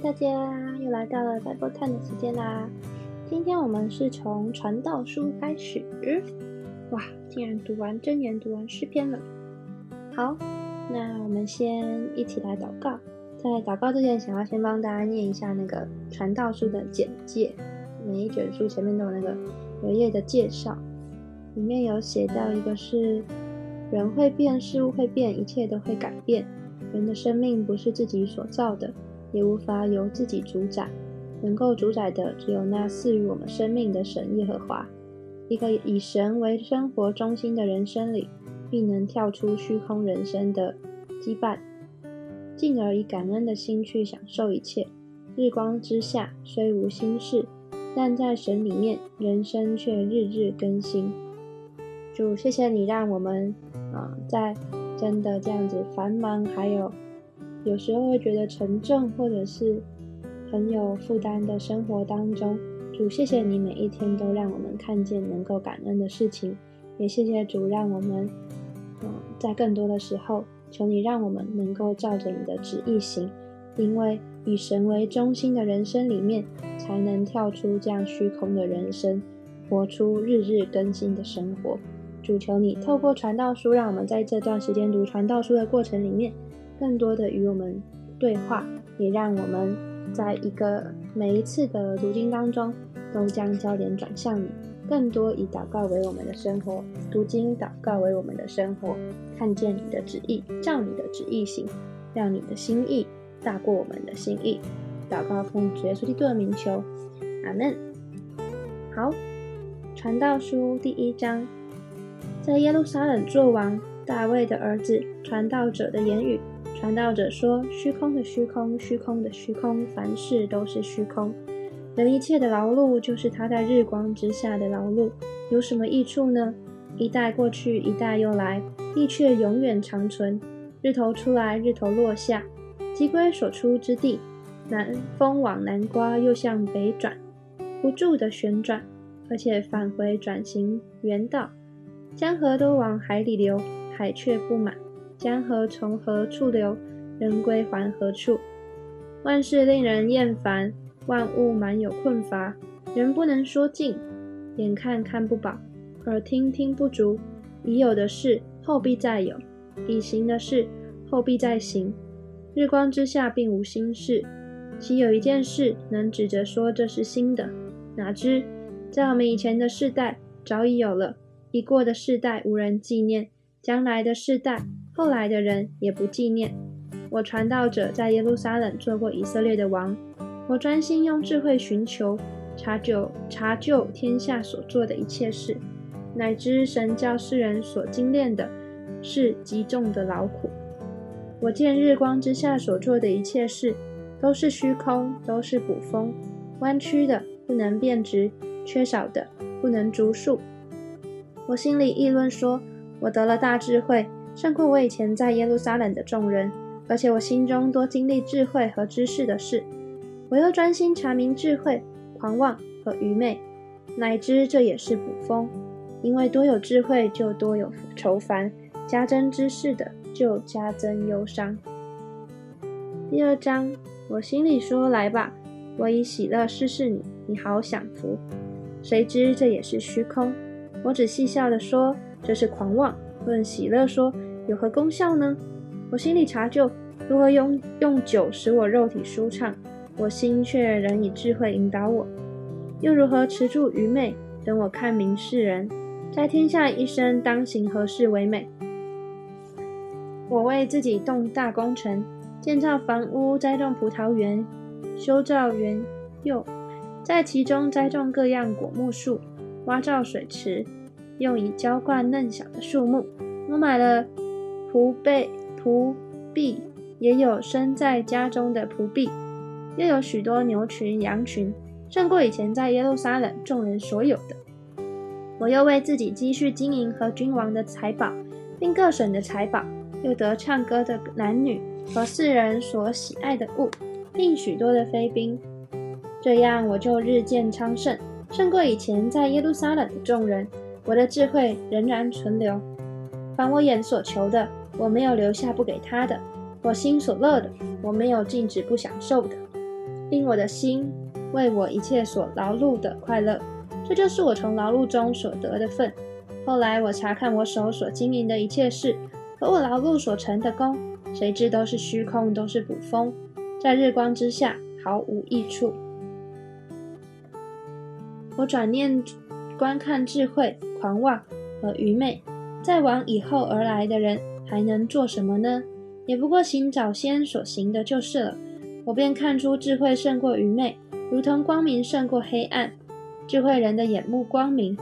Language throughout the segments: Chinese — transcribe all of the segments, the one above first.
大家又来到了 Bible Time 的时间啦！今天我们是从传道书开始，哇，竟然读完真言，读完诗篇了。好，那我们先一起来祷告。在祷告之前，想要先帮大家念一下那个传道书的简介。每一卷书前面都有那个有页的介绍，里面有写到一个是人会变，事物会变，一切都会改变。人的生命不是自己所造的。也无法由自己主宰，能够主宰的只有那赐予我们生命的神耶和华。一个以神为生活中心的人生里，必能跳出虚空人生的羁绊，进而以感恩的心去享受一切。日光之下虽无心事，但在神里面，人生却日日更新。主，谢谢你让我们啊，在真的这样子繁忙还有。有时候会觉得沉重，或者是很有负担的生活当中，主谢谢你每一天都让我们看见能够感恩的事情，也谢谢主让我们，嗯，在更多的时候，求你让我们能够照着你的旨意行，因为以神为中心的人生里面，才能跳出这样虚空的人生，活出日日更新的生活。主求你透过传道书，让我们在这段时间读传道书的过程里面。更多的与我们对话，也让我们在一个每一次的读经当中，都将焦点转向你，更多以祷告为我们的生活，读经祷告为我们的生活，看见你的旨意，照你的旨意行，让你的心意大过我们的心意。祷告奉主耶稣基督的名求，阿门。好，传道书第一章，在耶路撒冷作王，大卫的儿子，传道者的言语。传道者说：“虚空的虚空，虚空的虚空，凡事都是虚空。人一切的劳碌，就是他在日光之下的劳碌，有什么益处呢？一代过去，一代又来，地却永远长存。日头出来，日头落下，即归所出之地。南风往南刮，又向北转，不住的旋转，而且返回转型原道。江河都往海里流，海却不满。”江河从何处流，人归还何处？万事令人厌烦，万物满有困乏。人不能说尽，眼看看不饱，耳听听不足。已有的事，后必再有；已行的事，后必再行。日光之下并无新事，岂有一件事能指着说这是新的？哪知在我们以前的世代早已有了，已过的世代无人纪念，将来的世代。后来的人也不纪念我传道者在耶路撒冷做过以色列的王。我专心用智慧寻求查究查究天下所做的一切事，乃知神教世人所精炼的是极重的劳苦。我见日光之下所做的一切事都是虚空，都是捕风，弯曲的不能变直，缺少的不能逐数。我心里议论说：我得了大智慧。胜过我以前在耶路撒冷的众人，而且我心中多经历智慧和知识的事。我又专心查明智慧、狂妄和愚昧，乃知这也是捕风。因为多有智慧，就多有愁烦；加增知识的，就加增忧伤。第二章，我心里说：“来吧，我以喜乐试试你，你好享福。”谁知这也是虚空。我只戏笑的说：“这是狂妄。”论喜乐说。有何功效呢？我心里查究如何用用酒使我肉体舒畅，我心却仍以智慧引导我。又如何持住愚昧，等我看明世人，在天下一生当行何事为美？我为自己动大工程，建造房屋，栽种葡萄园，修造园囿，在其中栽种各样果木树，挖造水池，用以浇灌嫩小的树木。我买了。仆婢、仆婢也有生在家中的仆婢，又有许多牛群、羊群，胜过以前在耶路撒冷众人所有的。我又为自己积蓄金银和君王的财宝，并各省的财宝，又得唱歌的男女和世人所喜爱的物，并许多的妃嫔。这样我就日渐昌盛，胜过以前在耶路撒冷的众人。我的智慧仍然存留，凡我眼所求的。我没有留下不给他的，我心所乐的，我没有禁止不享受的。令我的心为我一切所劳碌的快乐。这就是我从劳碌中所得的份。后来我查看我手所经营的一切事和我劳碌所成的功，谁知都是虚空，都是捕风，在日光之下毫无益处。我转念观看智慧、狂妄和愚昧，再往以后而来的人还能做什么呢？也不过行早先所行的就是了。我便看出智慧胜过愚昧，如同光明胜过黑暗。智慧人的眼目光明，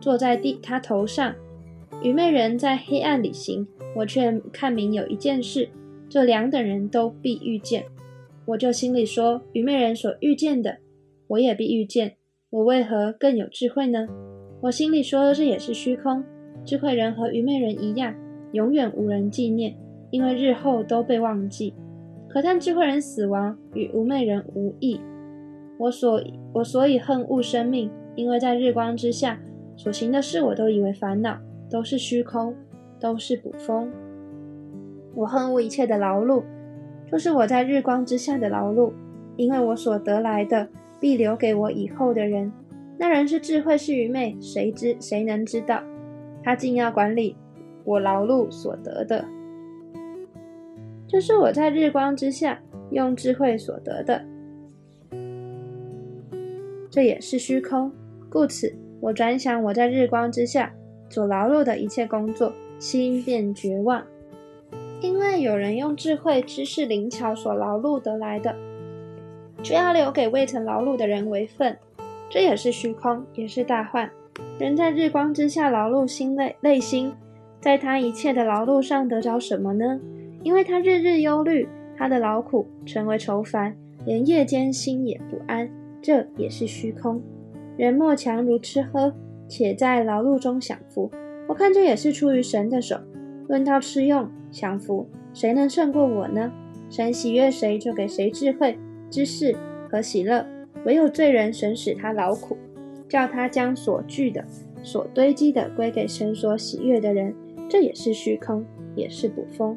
坐在地他头上；愚昧人在黑暗里行。我却看明有一件事，这两等人都必遇见。我就心里说：愚昧人所遇见的，我也必遇见。我为何更有智慧呢？我心里说，这也是虚空。智慧人和愚昧人一样，永远无人纪念，因为日后都被忘记。可叹智慧人死亡与愚昧人无异。我所我所以恨恶生命，因为在日光之下所行的事，我都以为烦恼，都是虚空，都是捕风。我恨恶一切的劳碌，就是我在日光之下的劳碌，因为我所得来的。必留给我以后的人。那人是智慧是愚昧，谁知谁能知道？他竟要管理我劳碌所得的，这是我在日光之下用智慧所得的，这也是虚空。故此，我转想我在日光之下所劳碌的一切工作，心便绝望，因为有人用智慧、知识、灵巧所劳碌得来的。却要留给未曾劳碌的人为份，这也是虚空，也是大患。人在日光之下劳碌心累累心，在他一切的劳碌上得着什么呢？因为他日日忧虑，他的劳苦成为愁烦，连夜间心也不安，这也是虚空。人莫强如吃喝，且在劳碌中享福。我看这也是出于神的手。论到吃用享福，谁能胜过我呢？神喜悦谁，就给谁智慧。知识和喜乐，唯有罪人神使他劳苦，叫他将所聚的、所堆积的归给神所喜悦的人，这也是虚空，也是补风。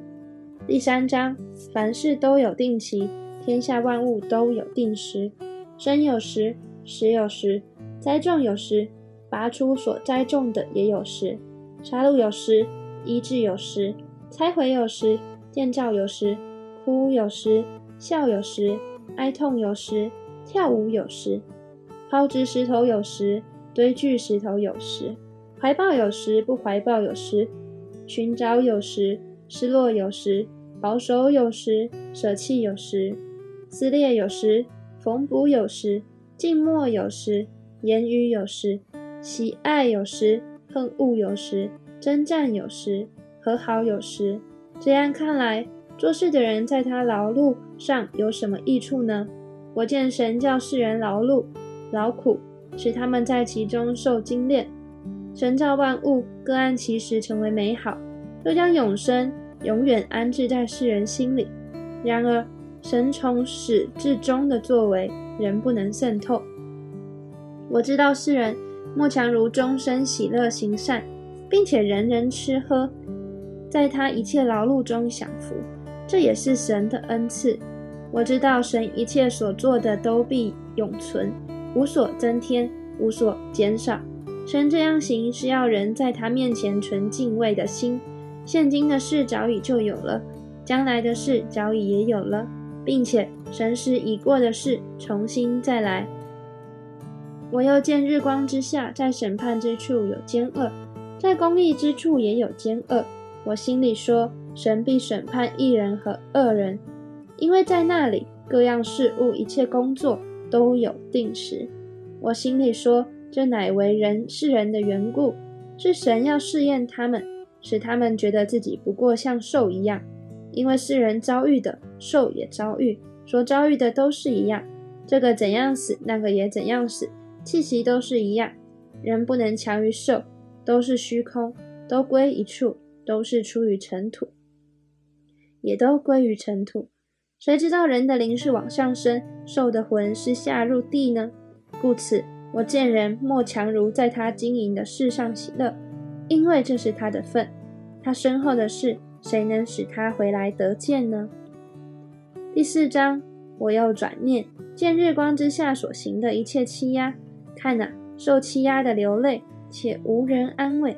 第三章，凡事都有定期，天下万物都有定时。生有时，死有时；栽种有时，拔出所栽种的也有时；杀戮有时，医治有时；拆毁有时，建造有时；哭有时，笑有时。哀痛有时，跳舞有时，抛掷石头有时，堆聚石头有时，怀抱有时，不怀抱有时，寻找有时，失落有时，保守有时，舍弃有时，撕裂有时，缝补有时，静默有时，言语有时，喜爱有时，恨恶有时，征战有时，和好有时。这样看来。做事的人在他劳碌上有什么益处呢？我见神叫世人劳碌、劳苦，使他们在其中受精炼。神造万物，各按其时成为美好，又将永生永远安置在世人心里。然而，神从始至终的作为，人不能渗透。我知道世人莫强如终身喜乐行善，并且人人吃喝，在他一切劳碌中享福。这也是神的恩赐。我知道神一切所做的都必永存，无所增添，无所减少。神这样行是要人在他面前存敬畏的心。现今的事早已就有了，将来的事早已也有了，并且神使已过的事重新再来。我又见日光之下，在审判之处有奸恶，在公义之处也有奸恶。我心里说。神必审判一人和恶人，因为在那里各样事物、一切工作都有定时。我心里说，这乃为人世人的缘故，是神要试验他们，使他们觉得自己不过像兽一样。因为世人遭遇的，兽也遭遇，所遭遇的都是一样。这个怎样死，那个也怎样死，气息都是一样。人不能强于兽，都是虚空，都归一处，都是出于尘土。也都归于尘土。谁知道人的灵是往上升，兽的魂是下入地呢？故此，我见人莫强如在他经营的事上喜乐，因为这是他的份。他身后的事，谁能使他回来得见呢？第四章，我又转念见日光之下所行的一切欺压，看呐，受欺压的流泪，且无人安慰；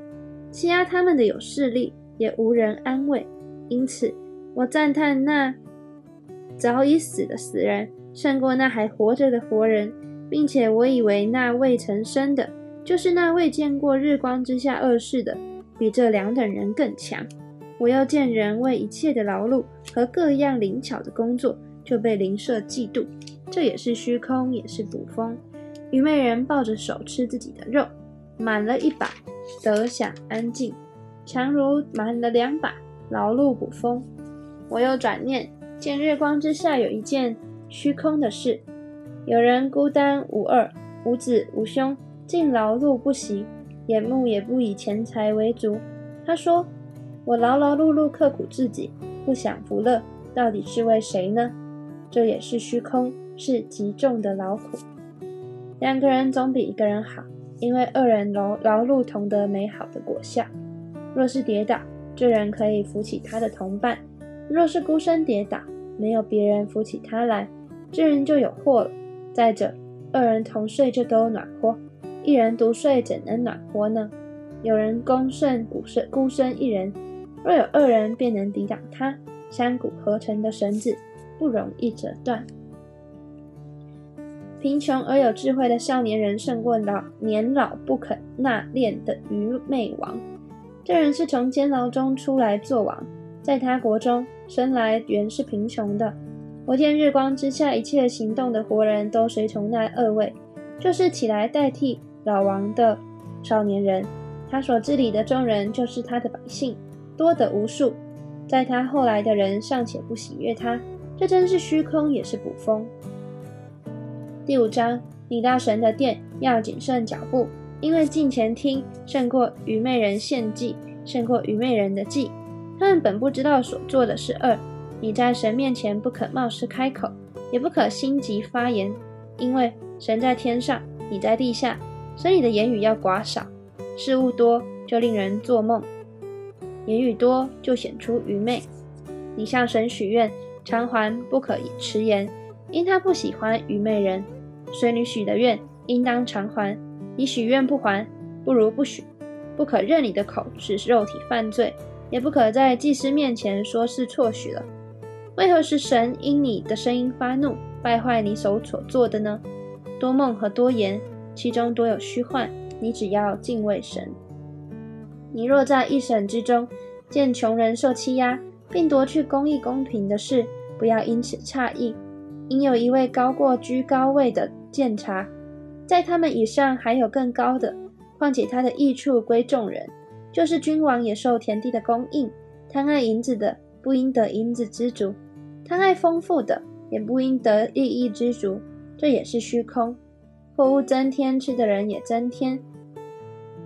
欺压他们的有势力，也无人安慰。因此，我赞叹那早已死的死人胜过那还活着的活人，并且我以为那未曾生的，就是那未见过日光之下恶事的，比这两等人更强。我要见人为一切的劳碌和各样灵巧的工作。就被灵舍嫉妒，这也是虚空，也是捕风。愚昧人抱着手吃自己的肉，满了一把，得享安静；强如满了两把，劳碌捕风。我又转念，见日光之下有一件虚空的事：有人孤单无二，无子无兄，竟劳碌不息，眼目也不以钱财为足。他说：“我劳劳碌碌，刻苦自己，不享福乐，到底是为谁呢？”这也是虚空，是极重的劳苦。两个人总比一个人好，因为二人劳劳碌同得美好的果效。若是跌倒，这人可以扶起他的同伴；若是孤身跌倒，没有别人扶起他来，这人就有祸了。再者，二人同睡就都暖和，一人独睡怎能暖和呢？有人攻胜孤身孤身一人，若有二人，便能抵挡他。山谷合成的绳子。不容易折断。贫穷而有智慧的少年人胜过老年老不肯纳炼的愚昧王。这人是从监牢中出来做王，在他国中生来原是贫穷的。我见日光之下一切行动的活人都随从那二位，就是起来代替老王的少年人。他所治理的众人就是他的百姓，多得无数。在他后来的人尚且不喜悦他。这真是虚空，也是捕风。第五章，你到神的殿要谨慎脚步，因为近前听胜过愚昧人献祭，胜过愚昧人的祭。他们本不知道所做的是恶。你在神面前不可冒失开口，也不可心急发言，因为神在天上，你在地下，所以你的言语要寡少。事物多就令人做梦，言语多就显出愚昧。你向神许愿。偿还不可以迟延，因他不喜欢愚昧人。随你许的愿，应当偿还。你许愿不还，不如不许。不可任你的口使肉体犯罪，也不可在祭司面前说是错许了。为何是神因你的声音发怒，败坏你手所做的呢？多梦和多言，其中多有虚幻。你只要敬畏神。你若在一审之中见穷人受欺压，并夺去公义公平的事，不要因此诧异。因有一位高过居高位的监察，在他们以上还有更高的。况且他的益处归众人，就是君王也受田地的供应。贪爱银子的，不应得银子之足；贪爱丰富的，也不应得利益知足。这也是虚空。货物增添，吃的人也增添，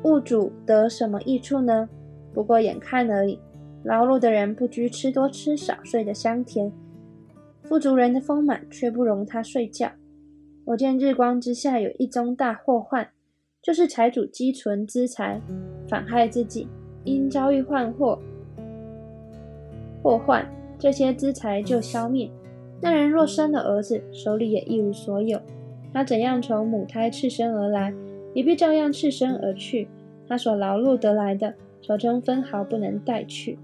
物主得什么益处呢？不过眼看而已。劳碌的人不拘吃多吃少，睡得香甜；富足人的丰满却不容他睡觉。我见日光之下有一宗大祸患，就是财主积存资财，反害自己，因遭遇患祸祸患，这些资财就消灭。那人若生了儿子，手里也一无所有。他怎样从母胎赤身而来，也必照样赤身而去。他所劳碌得来的，手中分毫不能带去。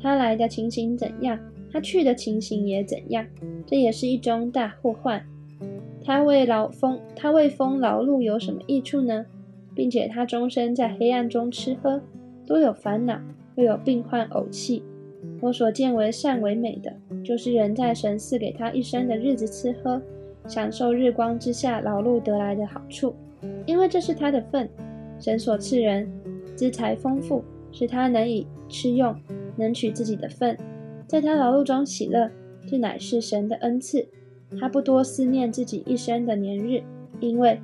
他来的情形怎样，他去的情形也怎样，这也是一宗大祸患。他为劳风，他为风劳碌有什么益处呢？并且他终身在黑暗中吃喝，多有烦恼，又有病患呕气。我所见为善为美的，就是人在神赐给他一生的日子吃喝，享受日光之下劳碌得来的好处，因为这是他的份。神所赐人资财丰富，使他能以吃用。能取自己的份，在他劳碌中喜乐，这乃是神的恩赐。他不多思念自己一生的年日，因为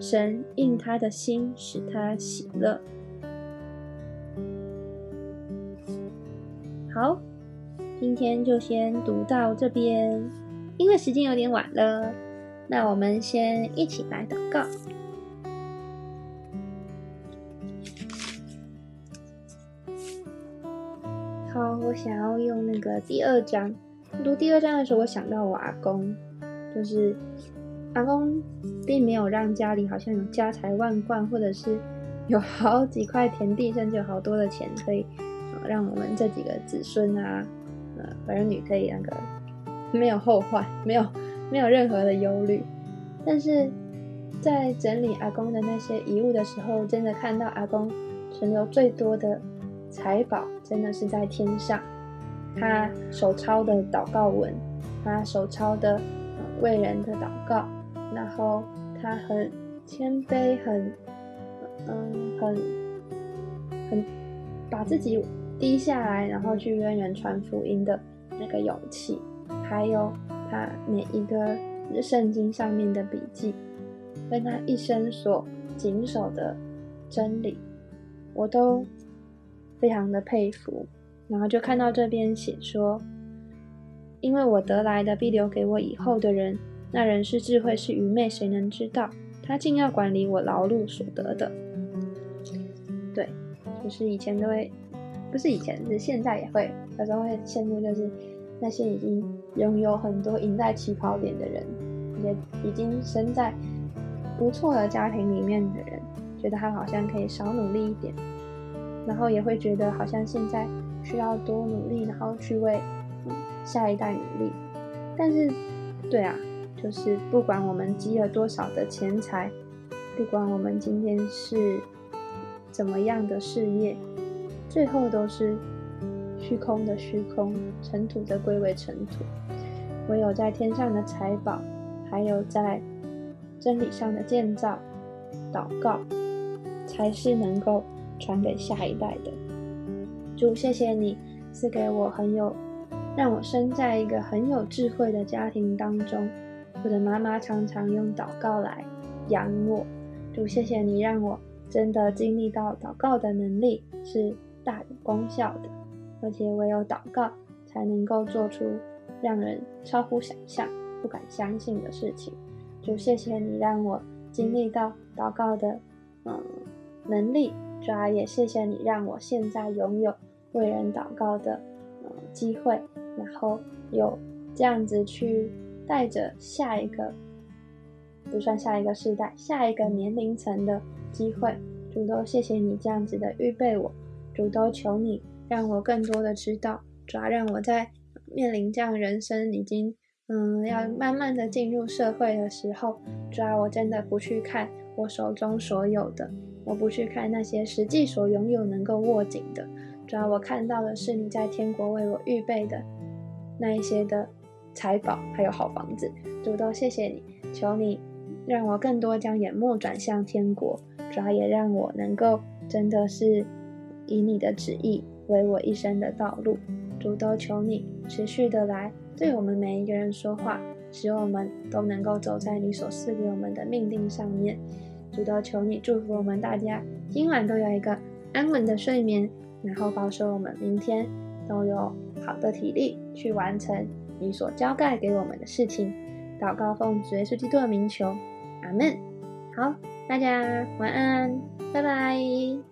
神应他的心，使他喜乐。好，今天就先读到这边，因为时间有点晚了，那我们先一起来祷告。好，我想要用那个第二章。读第二章的时候，我想到我阿公，就是阿公并没有让家里好像有家财万贯，或者是有好几块田地，甚至有好多的钱，可以让我们这几个子孙啊，呃儿女可以那个没有后患，没有没有任何的忧虑。但是在整理阿公的那些遗物的时候，真的看到阿公存留最多的财宝，真的是在天上。他手抄的祷告文，他手抄的为人的祷告，然后他很谦卑，很嗯，很很把自己低下来，然后去跟人传福音的那个勇气，还有他每一个圣经上面的笔记，跟他一生所谨守的真理，我都非常的佩服。然后就看到这边写说，因为我得来的必留给我以后的人，那人是智慧是愚昧，谁能知道？他竟要管理我劳碌所得的。对，就是以前都会，不是以前，是现在也会，有时候会羡慕，就是那些已经拥有很多赢在起跑点的人，也已经生在不错的家庭里面的人，觉得他好像可以少努力一点，然后也会觉得好像现在。需要多努力，然后去为下一代努力。但是，对啊，就是不管我们积了多少的钱财，不管我们今天是怎么样的事业，最后都是虚空的虚空，尘土的归为尘土。唯有在天上的财宝，还有在真理上的建造、祷告，才是能够传给下一代的。主，谢谢你赐给我很有，让我生在一个很有智慧的家庭当中。我的妈妈常常用祷告来养我。主，谢谢你让我真的经历到祷告的能力是大有功效的，而且唯有祷告才能够做出让人超乎想象、不敢相信的事情。主，谢谢你让我经历到祷告的嗯能力。主啊，也谢谢你让我现在拥有。为人祷告的呃机会，然后有这样子去带着下一个不算下一个世代，下一个年龄层的机会，主都谢谢你这样子的预备我，主都求你让我更多的知道，主要让我在面临这样人生已经嗯要慢慢的进入社会的时候，主要我真的不去看我手中所有的，我不去看那些实际所拥有能够握紧的。主要我看到的是你在天国为我预备的那一些的财宝，还有好房子。主都谢谢你，求你让我更多将眼目转向天国。主要也让我能够真的是以你的旨意为我一生的道路。主都求你持续的来对我们每一个人说话，使我们都能够走在你所赐给我们的命定上面。主都求你祝福我们大家，今晚都有一个安稳的睡眠。然后保守我们明天都有好的体力去完成你所交代给我们的事情。祷告奉主耶稣基督的名求，阿门。好，大家晚安，拜拜。